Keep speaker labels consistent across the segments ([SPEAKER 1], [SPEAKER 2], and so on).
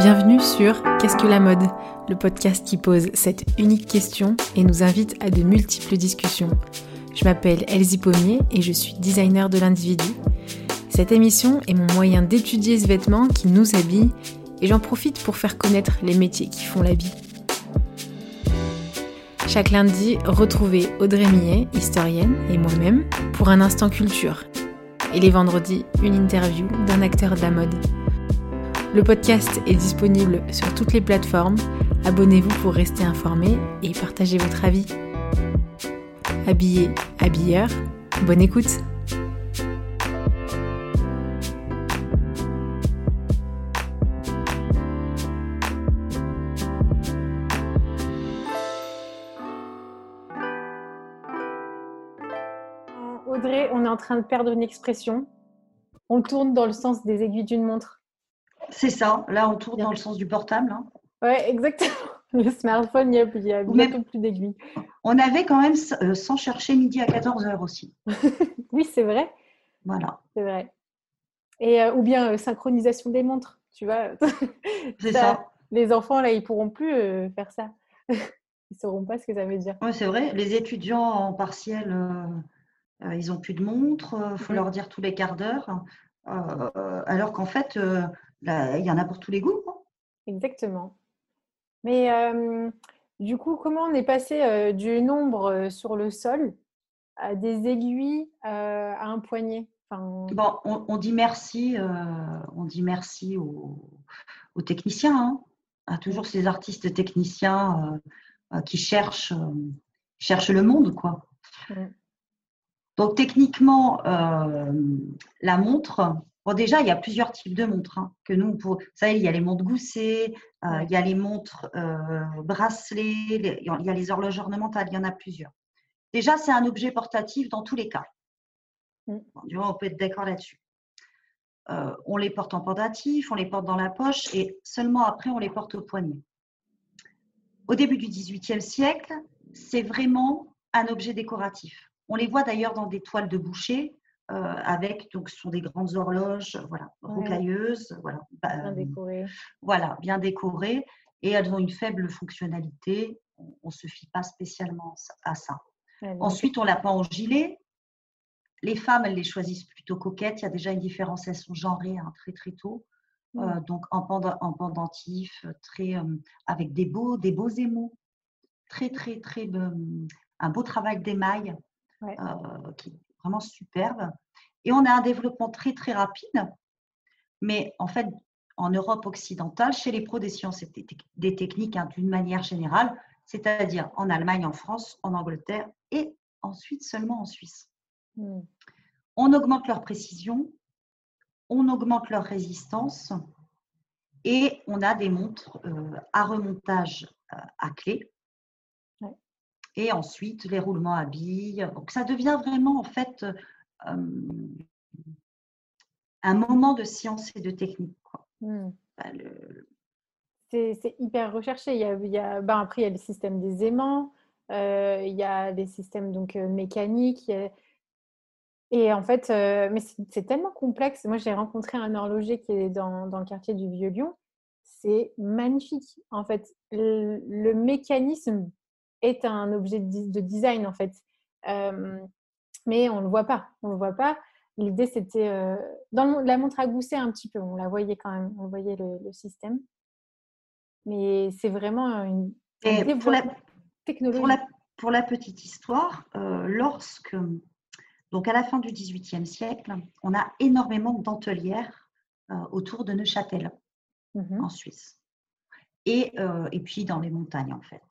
[SPEAKER 1] Bienvenue sur Qu'est-ce que la mode? Le podcast qui pose cette unique question et nous invite à de multiples discussions. Je m'appelle Elsie Pommier et je suis designer de l'individu. Cette émission est mon moyen d'étudier ce vêtement qui nous habille et j'en profite pour faire connaître les métiers qui font la vie. Chaque lundi, retrouvez Audrey Millet, historienne, et moi-même pour un instant culture. Et les vendredis, une interview d'un acteur de la mode. Le podcast est disponible sur toutes les plateformes. Abonnez-vous pour rester informé et partager votre avis. Habillé, habilleur, bonne écoute Audrey, on est en train de perdre une expression. On tourne dans le sens des aiguilles d'une montre.
[SPEAKER 2] C'est ça. Là, on tourne dans le sens du portable. Hein.
[SPEAKER 1] Oui, exactement. Le smartphone, il n'y a, bientôt plus d'aiguilles.
[SPEAKER 2] On avait quand même, euh, sans chercher, midi à 14h aussi.
[SPEAKER 1] oui, c'est vrai.
[SPEAKER 2] Voilà.
[SPEAKER 1] C'est vrai. Et, euh, ou bien euh, synchronisation des montres, tu vois.
[SPEAKER 2] c'est ça.
[SPEAKER 1] Les enfants, là, ils pourront plus faire ça. ils ne sauront pas ce que ça veut dire.
[SPEAKER 2] Oui, c'est vrai. Les étudiants en partiel, ils n'ont plus de montre. Il faut leur dire tous les quarts d'heure. alors qu'en fait, il y en a pour tous les goûts.
[SPEAKER 1] Exactement. Mais du coup, comment on est passé du nombre sur le sol à des aiguilles à un poignet?
[SPEAKER 2] Bon, on, dit merci, on dit merci aux, techniciens, hein. à toujours ces artistes techniciens qui cherchent, cherchent le monde, quoi. Donc techniquement, la montre, Bon, déjà, il y a plusieurs types de montres. Hein, que nous, pour, vous savez, il y a les montres goussées, euh, il y a les montres euh, bracelets, il y a les horloges ornementales, il y en a plusieurs. Déjà, c'est un objet portatif dans tous les cas. Mm. on peut être d'accord là-dessus. Euh, on les porte en portatif, on les porte dans la poche et seulement après, on les porte au poignet. Au début du XVIIIe siècle, c'est vraiment un objet décoratif. On les voit d'ailleurs dans des toiles de boucher avec, donc ce sont des grandes horloges, voilà, rocailleuses, voilà,
[SPEAKER 1] bah, bien décorées.
[SPEAKER 2] Voilà, bien décorées, et elles ont une faible fonctionnalité. On ne se fie pas spécialement à ça. Ensuite, on l'a pas en gilet. Les femmes, elles les choisissent plutôt coquettes. Il y a déjà une différenciation genrée hein, très très tôt. Euh, donc en, en pendentif, très, euh, avec des beaux, des beaux émaux, très très très, un beau travail d'émail qui, vraiment superbe. Et on a un développement très, très rapide. Mais en fait, en Europe occidentale, chez les pros des sciences et des techniques, hein, d'une manière générale, c'est-à-dire en Allemagne, en France, en Angleterre et ensuite seulement en Suisse. Hmm. On augmente leur précision, on augmente leur résistance et on a des montres euh, à remontage euh, à clé et ensuite les roulements à billes. Donc ça devient vraiment en fait un moment de science et de technique. Mmh.
[SPEAKER 1] C'est hyper recherché. Il y a, il y a ben après, il y a le système des aimants, euh, il y a des systèmes donc, euh, mécaniques. Et en fait, euh, mais c'est tellement complexe. Moi, j'ai rencontré un horloger qui est dans, dans le quartier du Vieux-Lyon. C'est magnifique. En fait, le mécanisme est un objet de design en fait. mais on ne le voit pas. On le voit pas. L'idée, c'était dans la montre à gousset un petit peu. On la voyait quand même. On voyait le, système. Mais c'est vraiment une,
[SPEAKER 2] pour la, technologie. Pour la, petite histoire, lorsque donc à la fin du XVIIIe siècle, on a énormément de dentelières autour de Neuchâtel, mmh en Suisse, et, et puis dans les montagnes en fait.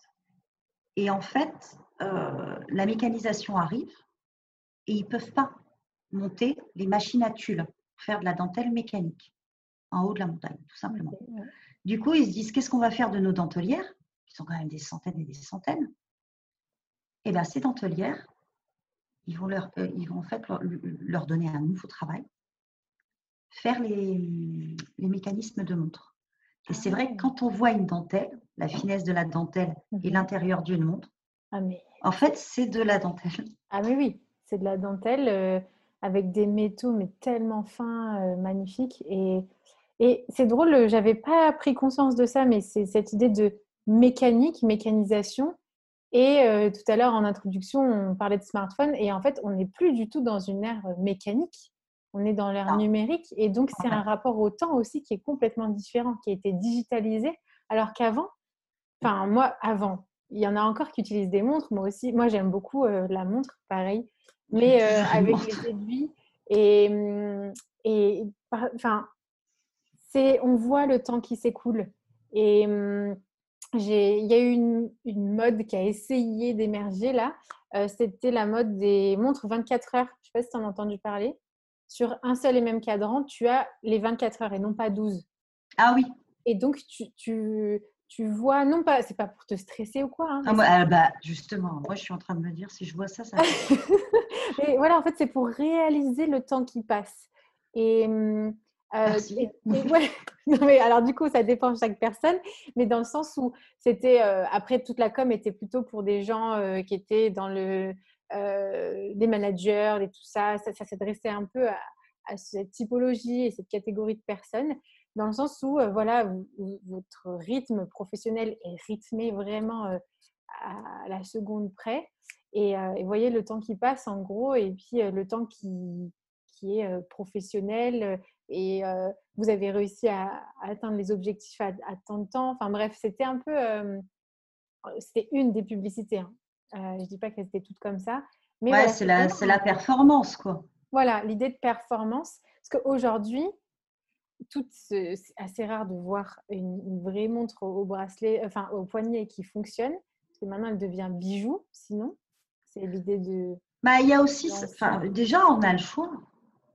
[SPEAKER 2] Et en fait, euh, la mécanisation arrive et ils ne peuvent pas monter les machines à tulle, faire de la dentelle mécanique en haut de la montagne, tout simplement. Du coup, ils se disent qu'est-ce qu'on va faire de nos dentelières, qui sont quand même des centaines et des centaines Et eh bien, ces dentelières, ils vont, leur, euh, ils vont en fait leur, donner un nouveau travail, faire les, les mécanismes de montre. Et c'est vrai que ah. quand on voit une dentelle, la finesse de la dentelle et mhm. l'intérieur d'une montre, ah, mais... en fait, c'est de la dentelle.
[SPEAKER 1] Ah mais oui, c'est de la dentelle euh, avec des métaux mais tellement fins, euh, magnifiques. Et, Et c'est drôle, j'avais pas pris conscience de ça, mais c'est cette idée de mécanique, mécanisation. Et euh, tout à l'heure, en introduction, on parlait de smartphone. Et en fait, on n'est plus du tout dans une ère mécanique. On est dans l'ère numérique. Et donc, c'est un rapport au temps aussi qui est complètement différent, qui a été digitalisé. Alors qu'avant, enfin, moi, avant, il y en a encore qui utilisent des montres. Moi aussi, moi, j'aime beaucoup euh, la montre, pareil. Mais euh, avec les aiguilles. Et, hum, et enfin, c'est, on voit le temps qui s'écoule. Et hum, il y a eu une, une, mode qui a essayé d'émerger là. Euh, c'était la mode des montres 24 heures. Je ne sais pas si tu en as entendu parler. Sur un seul et même cadran, tu as les 24 heures et non pas 12.
[SPEAKER 2] Ah oui.
[SPEAKER 1] Et donc, tu, tu, tu vois, non pas, c'est pas pour te stresser ou quoi. Hein,
[SPEAKER 2] ah, ah, bah, justement, moi je suis en train de me dire, si je vois ça, ça.
[SPEAKER 1] et voilà, en fait, c'est pour réaliser le temps qui passe. Et, hum, euh, non, mais alors du coup, ça dépend de chaque personne, mais dans le sens où c'était euh, après toute la com était plutôt pour des gens euh, qui étaient dans le des managers et tout ça. Ça, s'adressait un peu à, cette typologie et cette catégorie de personnes, dans le sens où voilà, votre rythme professionnel est rythmé vraiment à la seconde près. Et, et, voyez le temps qui passe en gros, et puis le temps qui, qui est professionnel et vous avez réussi à, atteindre les objectifs à, tant de temps. Enfin bref, c'était un peu, c'était une des publicités. Hein. je ne dis pas qu'elles étaient toutes comme ça.
[SPEAKER 2] Mais ouais, c'est la, la, performance, quoi.
[SPEAKER 1] Voilà, l'idée de performance. Parce qu'aujourd'hui, c'est assez rare de voir une, vraie montre au, bracelet, enfin au poignet qui fonctionne. Parce que maintenant, elle devient bijou, sinon. C'est l'idée de.
[SPEAKER 2] Bah, il y a aussi, enfin, déjà, on a le choix.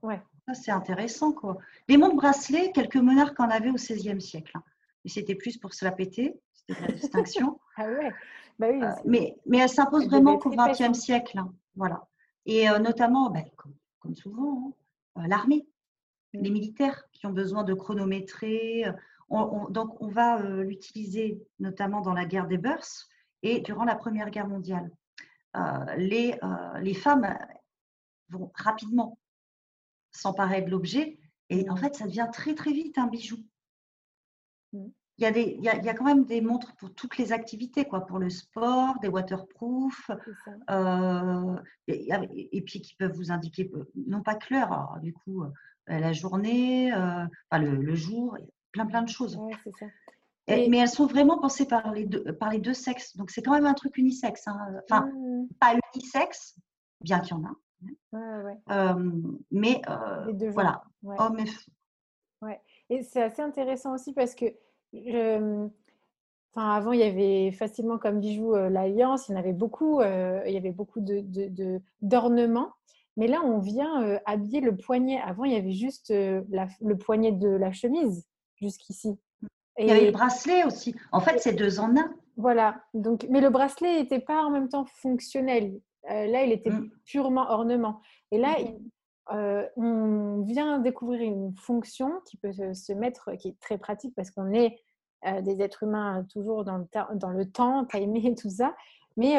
[SPEAKER 1] Ouais
[SPEAKER 2] c'est intéressant, quoi. Les montres bracelets, quelques monarques en avaient au XVIe siècle. Hein. Mais c'était plus pour se la péter, c'était la distinction.
[SPEAKER 1] ah ouais bah oui,
[SPEAKER 2] euh, mais, mais elle s'impose vraiment qu'au XXe siècle. Hein. Voilà. Et euh, notamment, bah, comme, souvent, hein, euh, l'armée. Les militaires qui ont besoin de chronométrer. donc, on va l'utiliser notamment dans la guerre des Beurs et durant la Première Guerre mondiale. les, les femmes vont rapidement s'emparer de l'objet. Et en fait, ça devient très, très vite un bijou. Mmh. Il y, a des, il, y a, il y a quand même des montres pour toutes les activités, quoi, pour le sport, des waterproof, euh, et, puis qui peuvent vous indiquer, euh, non pas que l'heure, du coup, euh, la journée, enfin, le, jour, plein plein de choses. Mais elles sont vraiment pensées par les deux, par les deux sexes. Donc c'est quand même un truc unisexe. Hein. Enfin, mmh. pas unisexe, bien qu'il y en a, mais voilà, hommes et
[SPEAKER 1] Ouais. Et c'est assez intéressant aussi parce que je... Enfin, avant, il y avait facilement comme bijou l'alliance, il y en avait beaucoup, il y avait beaucoup de, d'ornements. Mais là, on vient habiller le poignet. Avant, il y avait juste le poignet de la chemise jusqu'ici.
[SPEAKER 2] Et... Il y avait le bracelet aussi. En fait, c'est deux en un.
[SPEAKER 1] Voilà. Donc, mais le bracelet n'était pas en même temps fonctionnel. Euh, là, il était mmh. purement ornement. Et là, mmh. euh, on vient découvrir une fonction qui peut se mettre, qui est très pratique parce qu'on est euh, des êtres humains toujours dans le, dans le temps, timé et tout ça. Mais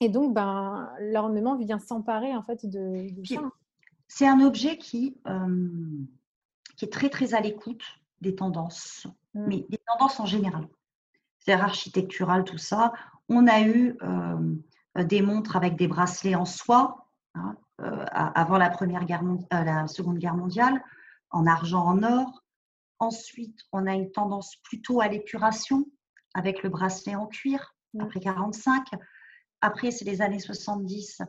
[SPEAKER 1] et donc, ben, l'ornement vient s'emparer en fait de, ça.
[SPEAKER 2] C'est un objet qui, qui est très très à l'écoute des tendances, mmh. mais des tendances en général. C'est-à-dire architectural, tout ça. On a eu euh, des montres avec des bracelets en soie hein, euh, avant la, première guerre euh, la Seconde Guerre mondiale, en argent, en or. Ensuite, on a une tendance plutôt à l'épuration avec le bracelet en cuir après 45. Après, c'est les années 70.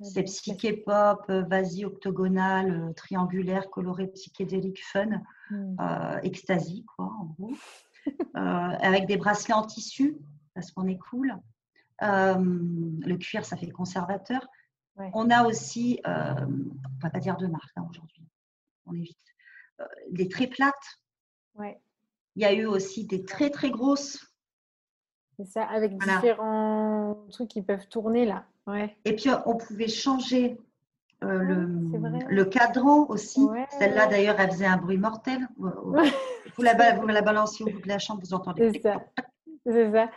[SPEAKER 2] C'est psyché pop, vasi octogonal, triangulaire, coloré, psychédélique, fun, mm. ecstasy, quoi, en gros. avec des bracelets en tissu, parce qu'on est cool. Euh, le cuir, ça fait conservateur. On a aussi, euh, on ne va pas dire de marque hein, aujourd'hui, on évite, euh, des très plates.
[SPEAKER 1] Ouais.
[SPEAKER 2] Il y a eu aussi des très très grosses.
[SPEAKER 1] C'est ça, avec différents trucs qui peuvent tourner là. Ouais.
[SPEAKER 2] Et puis on pouvait changer le, le, cadran aussi. Celle-là d'ailleurs, elle faisait un bruit mortel. Vous la, vous la balancez au bout de la chambre, vous entendez.
[SPEAKER 1] C'est ça. C'est ça.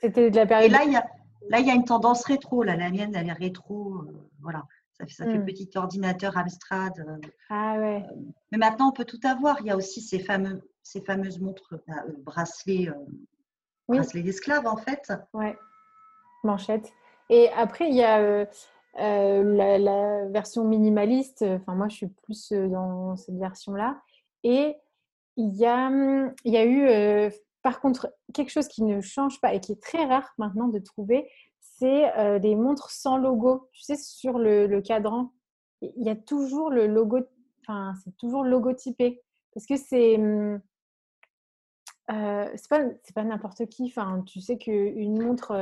[SPEAKER 1] C'était de la période.
[SPEAKER 2] Et là, il y a, là, il y a une tendance rétro. Là, la mienne, elle est rétro. Euh, voilà. Ça fait, ça fait hmm. petit ordinateur Amstrad. Euh,
[SPEAKER 1] ah ouais.
[SPEAKER 2] Euh, Mais maintenant, on peut tout avoir. Il y a aussi ces, fameux, ces fameuses montres, euh, bracelets, bracelets d'esclaves, en fait.
[SPEAKER 1] Ouais, manchette. Et après, il y a la, version minimaliste. Enfin, moi, je suis plus dans cette version-là. Et il y a, il y a eu, par contre, quelque chose qui ne change pas et qui est très rare maintenant de trouver, c'est des montres sans logo. Tu sais, sur le, cadran, il y a toujours le logo, enfin, c'est toujours logotypé. Parce que c'est. C'est pas, pas n'importe qui. Enfin, tu sais qu'une montre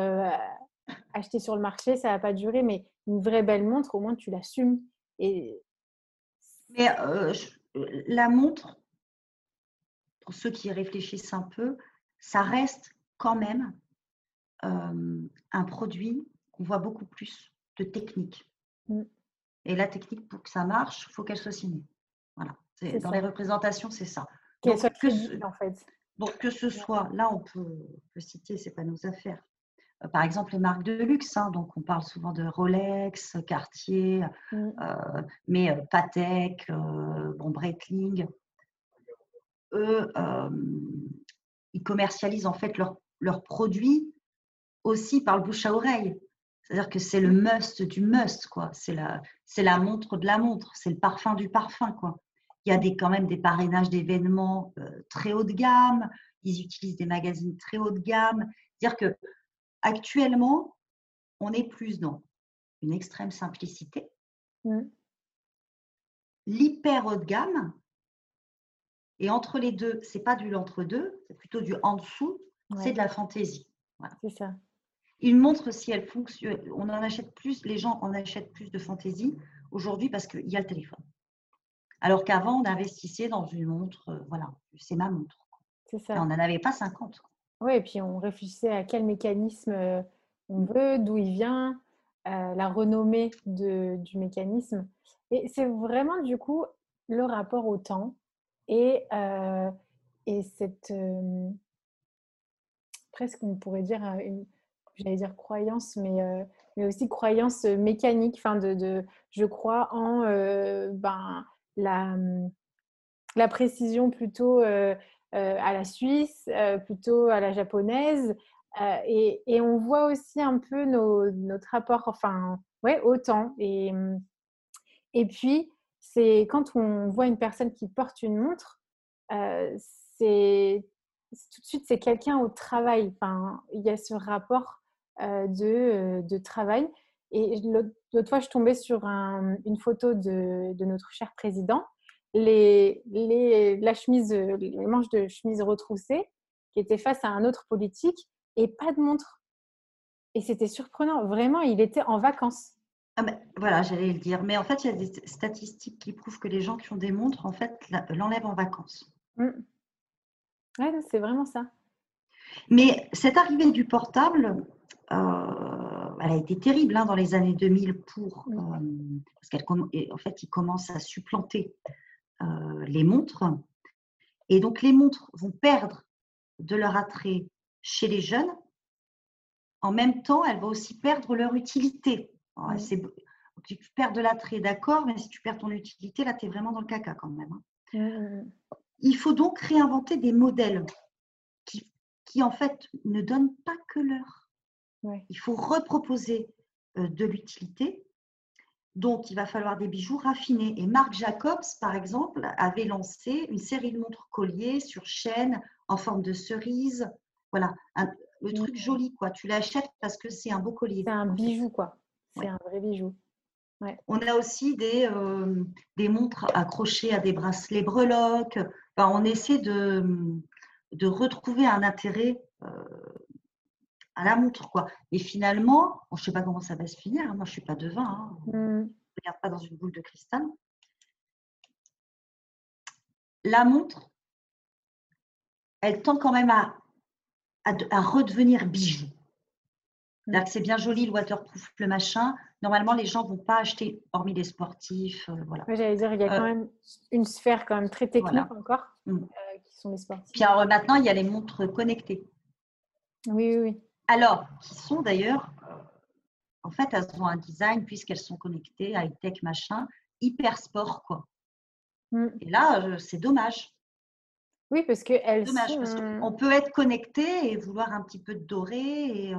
[SPEAKER 1] achetée sur le marché, ça va pas durer, mais une vraie belle montre, au moins tu l'assumes. Et...
[SPEAKER 2] Mais la montre, pour ceux qui réfléchissent un peu, ça reste quand même un produit qu'on voit beaucoup plus de technique. Mmh. Et la technique, pour que ça marche, il faut qu'elle soit signée. Voilà. Dans les représentations, c'est ça.
[SPEAKER 1] Qu'elle soit en fait.
[SPEAKER 2] Donc, que ce soit, là, on peut, citer, ce n'est pas nos affaires. Euh, par exemple, les marques de luxe, hein, donc on parle souvent de Rolex, Cartier, mmh. euh, mais euh, Patek, bon, Breitling, eux, ils commercialisent en fait leurs produits aussi par le bouche à oreille. C'est-à-dire que c'est le must du must, quoi. C'est la, c'est la montre de la montre, c'est le parfum du parfum, quoi. Il y a des, quand même des parrainages d'événements euh, très haut de gamme. Ils utilisent des magazines très haut de gamme. C'est-à-dire que actuellement, on est plus dans une extrême simplicité, mmh. l'hyper haut de gamme, et entre les deux, c'est pas du l'entre-deux, c'est plutôt du en dessous, c'est de la fantaisie.
[SPEAKER 1] C'est ça.
[SPEAKER 2] Une montre, si elle fonctionne, on en achète plus, les gens en achètent plus de fantaisie aujourd'hui parce qu'il y a le téléphone. Alors qu'avant, on investissait dans une montre, euh, voilà, c'est ma montre. C'est ça. on n'en avait pas 50.
[SPEAKER 1] Oui, et puis on réfléchissait à quel mécanisme euh, on veut, d'où il vient, euh, la renommée de, du mécanisme. Et c'est vraiment du coup le rapport au temps et, et cette, presque on pourrait dire, une, j'allais dire croyance, mais, mais aussi croyance mécanique, enfin de, de, je crois en ben, la, mmh, la précision plutôt à la suisse, plutôt à la japonaise. Et, et, on voit aussi un peu nos, notre rapport enfin, ouais, au temps. Et, mmh, et puis, c'est quand on voit une personne qui porte une montre, c'est tout de suite, c'est quelqu'un au travail. Enfin, il y a ce rapport de, de, travail. Et l'autre fois, je tombais sur une photo de, de, notre cher président, les, les, la chemise, les manches de chemise retroussées, qui était face à un autre politique, et pas de montre. Et c'était surprenant. Vraiment, il était en vacances.
[SPEAKER 2] Ah voilà, j'allais le dire. Mais en fait, il y a des statistiques qui prouvent que les gens qui ont des montres, en fait, l'enlèvent en vacances. Mmh.
[SPEAKER 1] Oui, c'est vraiment ça.
[SPEAKER 2] Mais cette arrivée du portable, euh, elle a été terrible hein, dans les années 2000 pour euh, parce qu'en fait, il commence à supplanter euh, les montres, et donc les montres vont perdre de leur attrait chez les jeunes. En même temps, elles vont aussi perdre leur utilité. Mmh. tu perds de l'attrait, d'accord, mais si tu perds ton utilité, là, tu es vraiment dans le caca quand même. Hein. Mmh, il faut donc réinventer des modèles qui, qui en fait ne donnent pas que Il faut reproposer euh, de l'utilité. Donc, il va falloir des bijoux raffinés. Et Marc Jacobs, par exemple, avait lancé une série de montres colliers sur chaîne en forme de cerise. Voilà, le truc joli, quoi. Tu l'achètes parce que c'est un beau collier.
[SPEAKER 1] C'est un bijou, quoi. C'est un vrai bijou.
[SPEAKER 2] On a aussi des, euh, des montres accrochées à des bracelets breloques on essaie de, de, retrouver un intérêt euh, à la montre. Quoi. Et finalement, je ne sais pas comment ça va se finir, hein. moi je ne suis pas devin, hein. mmh. je ne regarde pas dans une boule de cristal. La montre, elle tend quand même à, à, redevenir bijou. Mmh. C'est bien joli le waterproof, le machin, normalement, les gens ne vont pas acheter, hormis les sportifs. Euh, voilà.
[SPEAKER 1] J'allais dire, il y a quand euh, même une sphère quand même très technique encore, mm. euh, qui sont les sportifs.
[SPEAKER 2] Puis maintenant, il y a les montres connectées.
[SPEAKER 1] Oui, oui, oui.
[SPEAKER 2] Alors, qui sont d'ailleurs, en fait, elles ont un design, puisqu'elles sont connectées, high-tech, machin, hyper sport, quoi. Mmh. Et là, c'est dommage.
[SPEAKER 1] Oui, parce que elles
[SPEAKER 2] dommage, parce qu'on peut être connecté et vouloir un petit peu de doré et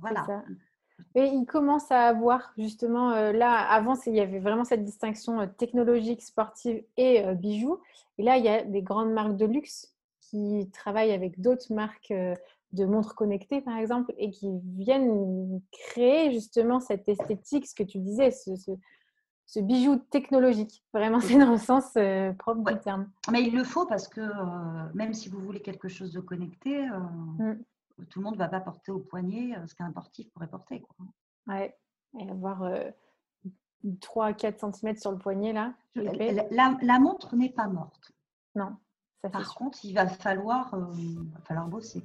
[SPEAKER 2] voilà.
[SPEAKER 1] Et il commence à avoir justement, là, avant, il y avait vraiment cette distinction technologique, sportive et bijoux. Et là, il y a des grandes marques de luxe qui travaillent avec d'autres marques de montres connectées, par exemple, et qui viennent créer justement cette esthétique, ce que tu disais, ce, bijou technologique. Vraiment, c'est dans le sens propre du terme.
[SPEAKER 2] Mais il le faut parce que même si vous voulez quelque chose de connecté, mmh tout le monde ne va pas porter au poignet euh, ce qu'un sportif pourrait porter. Quoi.
[SPEAKER 1] Ouais, et avoir 3-4 cm sur le poignet là.
[SPEAKER 2] La, montre n'est pas morte.
[SPEAKER 1] Non.
[SPEAKER 2] Ça Par contre, il va falloir, euh, va falloir bosser.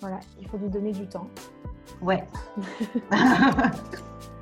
[SPEAKER 1] Voilà, il faut lui donner du temps.
[SPEAKER 2] Ouais.